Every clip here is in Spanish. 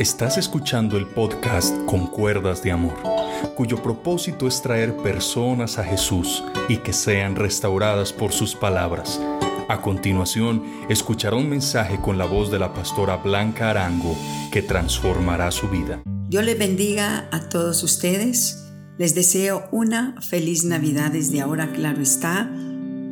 Estás escuchando el podcast Con Cuerdas de Amor, cuyo propósito es traer personas a Jesús y que sean restauradas por sus palabras. A continuación, escuchará un mensaje con la voz de la pastora Blanca Arango que transformará su vida. Dios les bendiga a todos ustedes. Les deseo una feliz Navidad desde ahora, claro está.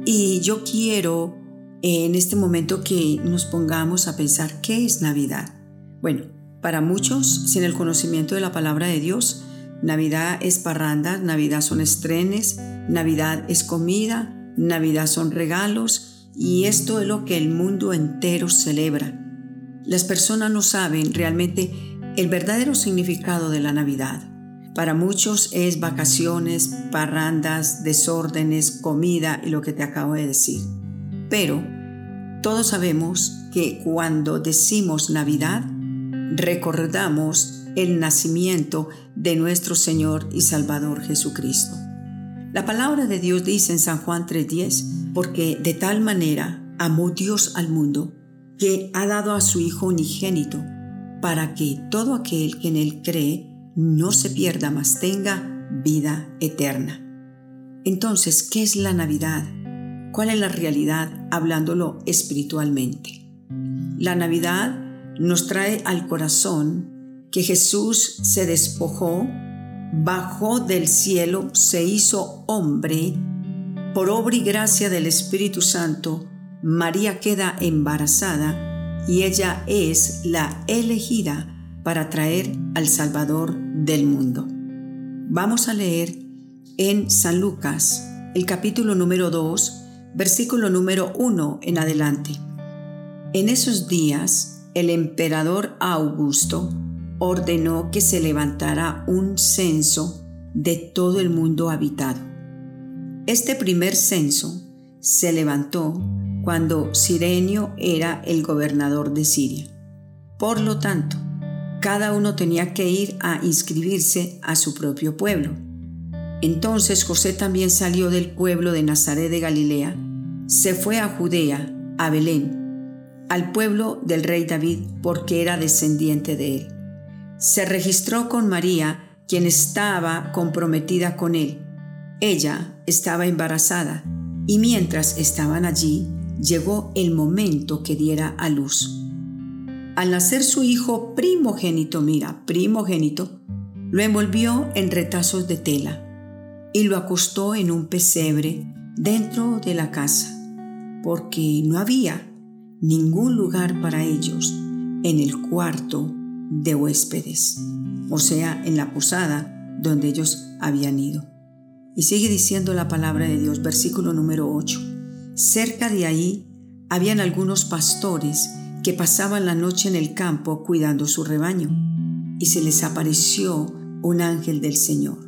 Y yo quiero en este momento que nos pongamos a pensar qué es Navidad. Bueno, para muchos, sin el conocimiento de la palabra de Dios, Navidad es parranda, Navidad son estrenes, Navidad es comida, Navidad son regalos y esto es lo que el mundo entero celebra. Las personas no saben realmente el verdadero significado de la Navidad. Para muchos es vacaciones, parrandas, desórdenes, comida y lo que te acabo de decir. Pero todos sabemos que cuando decimos Navidad, recordamos el nacimiento de nuestro Señor y Salvador Jesucristo. La palabra de Dios dice en San Juan 3:10, porque de tal manera amó Dios al mundo, que ha dado a su Hijo unigénito, para que todo aquel que en él cree no se pierda, mas tenga vida eterna. Entonces, ¿qué es la Navidad? ¿Cuál es la realidad hablándolo espiritualmente? La Navidad nos trae al corazón que Jesús se despojó, bajó del cielo, se hizo hombre, por obra y gracia del Espíritu Santo, María queda embarazada y ella es la elegida para traer al Salvador del mundo. Vamos a leer en San Lucas el capítulo número 2, versículo número 1 en adelante. En esos días el emperador Augusto ordenó que se levantara un censo de todo el mundo habitado. Este primer censo se levantó cuando Sirenio era el gobernador de Siria. Por lo tanto, cada uno tenía que ir a inscribirse a su propio pueblo. Entonces José también salió del pueblo de Nazaret de Galilea, se fue a Judea, a Belén, al pueblo del rey David porque era descendiente de él. Se registró con María, quien estaba comprometida con él. Ella estaba embarazada y mientras estaban allí, llegó el momento que diera a luz. Al nacer su hijo primogénito, mira, primogénito, lo envolvió en retazos de tela y lo acostó en un pesebre dentro de la casa, porque no había ningún lugar para ellos en el cuarto de huéspedes, o sea, en la posada donde ellos habían ido. Y sigue diciendo la palabra de Dios, versículo número 8. Cerca de ahí habían algunos pastores que pasaban la noche en el campo cuidando su rebaño, y se les apareció un ángel del Señor.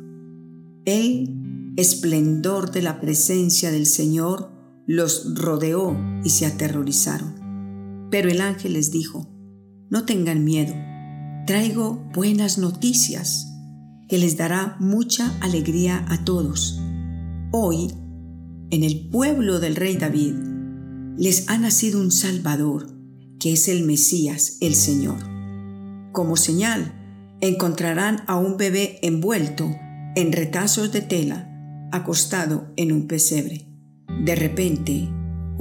El esplendor de la presencia del Señor los rodeó y se aterrorizaron. Pero el ángel les dijo, no tengan miedo, traigo buenas noticias que les dará mucha alegría a todos. Hoy, en el pueblo del rey David, les ha nacido un Salvador, que es el Mesías, el Señor. Como señal, encontrarán a un bebé envuelto en retazos de tela, acostado en un pesebre. De repente,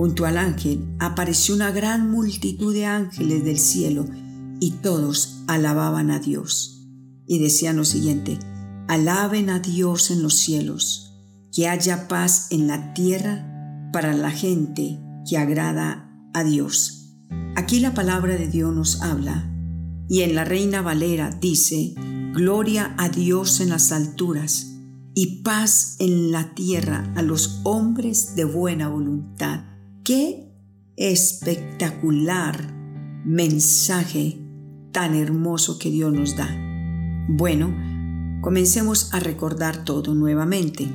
Junto al ángel apareció una gran multitud de ángeles del cielo y todos alababan a Dios. Y decían lo siguiente, alaben a Dios en los cielos, que haya paz en la tierra para la gente que agrada a Dios. Aquí la palabra de Dios nos habla y en la Reina Valera dice, Gloria a Dios en las alturas y paz en la tierra a los hombres de buena voluntad. Qué espectacular mensaje tan hermoso que Dios nos da. Bueno, comencemos a recordar todo nuevamente.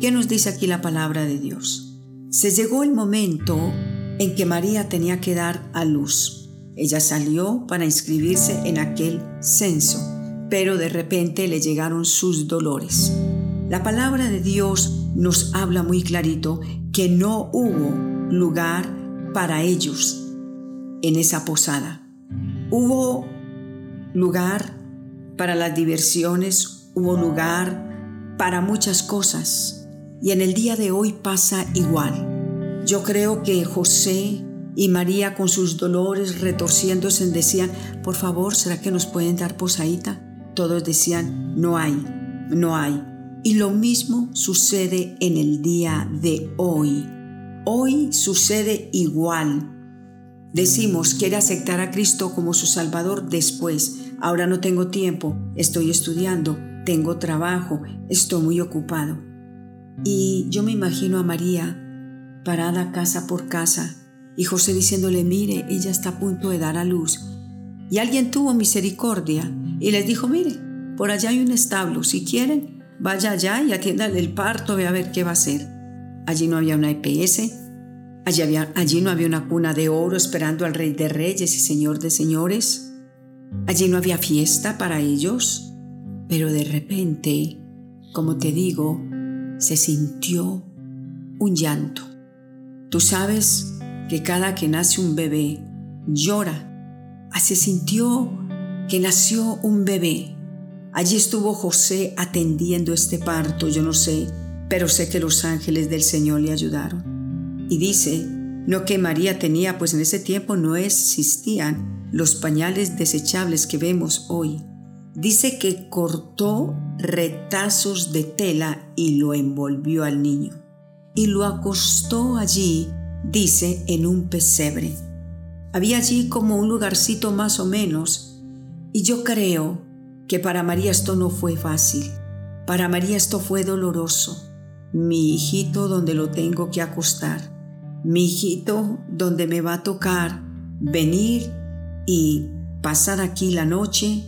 ¿Qué nos dice aquí la palabra de Dios? Se llegó el momento en que María tenía que dar a luz. Ella salió para inscribirse en aquel censo, pero de repente le llegaron sus dolores. La palabra de Dios nos habla muy clarito que no hubo lugar para ellos en esa posada. Hubo lugar para las diversiones, hubo lugar para muchas cosas. Y en el día de hoy pasa igual. Yo creo que José y María con sus dolores retorciéndose decían, por favor, ¿será que nos pueden dar posadita? Todos decían, no hay, no hay. Y lo mismo sucede en el día de hoy. Hoy sucede igual. Decimos, quiere aceptar a Cristo como su Salvador después. Ahora no tengo tiempo, estoy estudiando, tengo trabajo, estoy muy ocupado. Y yo me imagino a María parada casa por casa y José diciéndole, mire, ella está a punto de dar a luz. Y alguien tuvo misericordia y les dijo, mire, por allá hay un establo, si quieren, vaya allá y atiéndale el parto, ve a ver qué va a hacer. Allí no había una EPS, allí, allí no había una cuna de oro esperando al Rey de Reyes y Señor de Señores, allí no había fiesta para ellos, pero de repente, como te digo, se sintió un llanto. Tú sabes, que cada que nace un bebé llora. Así sintió que nació un bebé. Allí estuvo José atendiendo este parto, yo no sé, pero sé que los ángeles del Señor le ayudaron. Y dice, no que María tenía, pues en ese tiempo no existían los pañales desechables que vemos hoy. Dice que cortó retazos de tela y lo envolvió al niño y lo acostó allí dice, en un pesebre. Había allí como un lugarcito más o menos, y yo creo que para María esto no fue fácil. Para María esto fue doloroso. Mi hijito donde lo tengo que acostar. Mi hijito donde me va a tocar venir y pasar aquí la noche,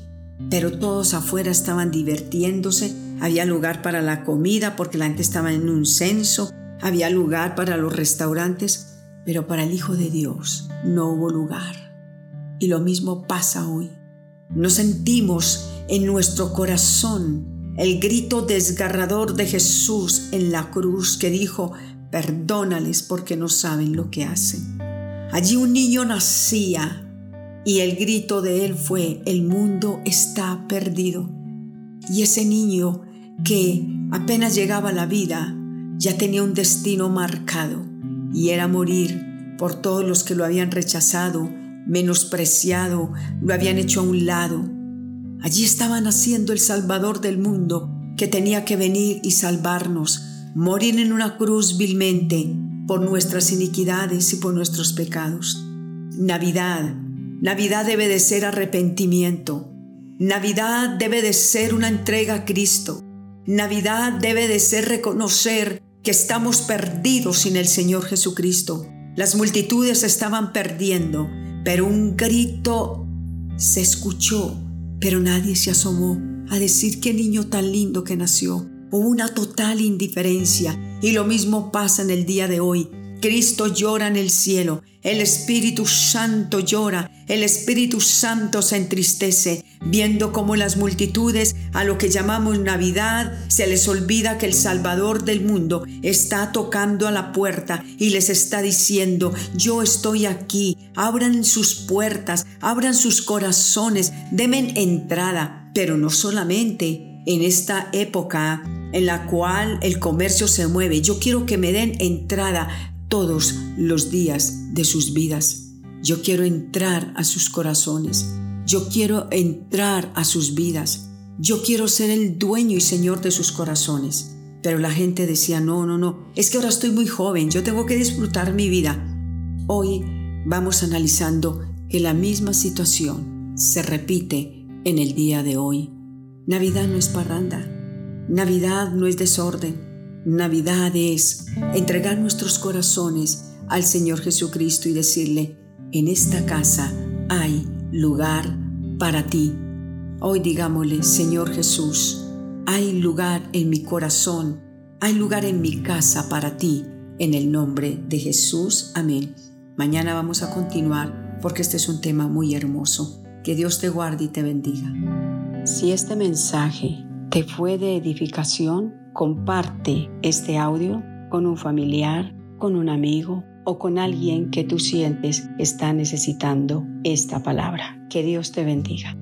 pero todos afuera estaban divirtiéndose. Había lugar para la comida porque la gente estaba en un censo había lugar para los restaurantes, pero para el Hijo de Dios no hubo lugar. Y lo mismo pasa hoy. No sentimos en nuestro corazón el grito desgarrador de Jesús en la cruz que dijo, perdónales porque no saben lo que hacen. Allí un niño nacía y el grito de él fue, el mundo está perdido. Y ese niño que apenas llegaba a la vida, ya tenía un destino marcado y era morir por todos los que lo habían rechazado, menospreciado, lo habían hecho a un lado. Allí estaba naciendo el Salvador del mundo que tenía que venir y salvarnos, morir en una cruz vilmente por nuestras iniquidades y por nuestros pecados. Navidad, Navidad debe de ser arrepentimiento. Navidad debe de ser una entrega a Cristo. Navidad debe de ser reconocer que estamos perdidos sin el Señor Jesucristo. Las multitudes estaban perdiendo, pero un grito se escuchó, pero nadie se asomó a decir qué niño tan lindo que nació. Hubo una total indiferencia y lo mismo pasa en el día de hoy. Cristo llora en el cielo, el Espíritu Santo llora, el Espíritu Santo se entristece, viendo cómo las multitudes a lo que llamamos Navidad se les olvida que el Salvador del mundo está tocando a la puerta y les está diciendo, yo estoy aquí, abran sus puertas, abran sus corazones, denme entrada, pero no solamente en esta época en la cual el comercio se mueve. Yo quiero que me den entrada todos los días de sus vidas. Yo quiero entrar a sus corazones. Yo quiero entrar a sus vidas. Yo quiero ser el dueño y señor de sus corazones. Pero la gente decía, no, no, no, es que ahora estoy muy joven, yo tengo que disfrutar mi vida. Hoy vamos analizando que la misma situación se repite en el día de hoy. Navidad no es parranda, Navidad no es desorden, Navidad es entregar nuestros corazones al Señor Jesucristo y decirle, en esta casa hay lugar para ti. Hoy digámosle, Señor Jesús, hay lugar en mi corazón, hay lugar en mi casa para ti, en el nombre de Jesús. Amén. Mañana vamos a continuar porque este es un tema muy hermoso. Que Dios te guarde y te bendiga. Si este mensaje te fue de edificación, comparte este audio con un familiar, con un amigo o con alguien que tú sientes está necesitando esta palabra. Que Dios te bendiga.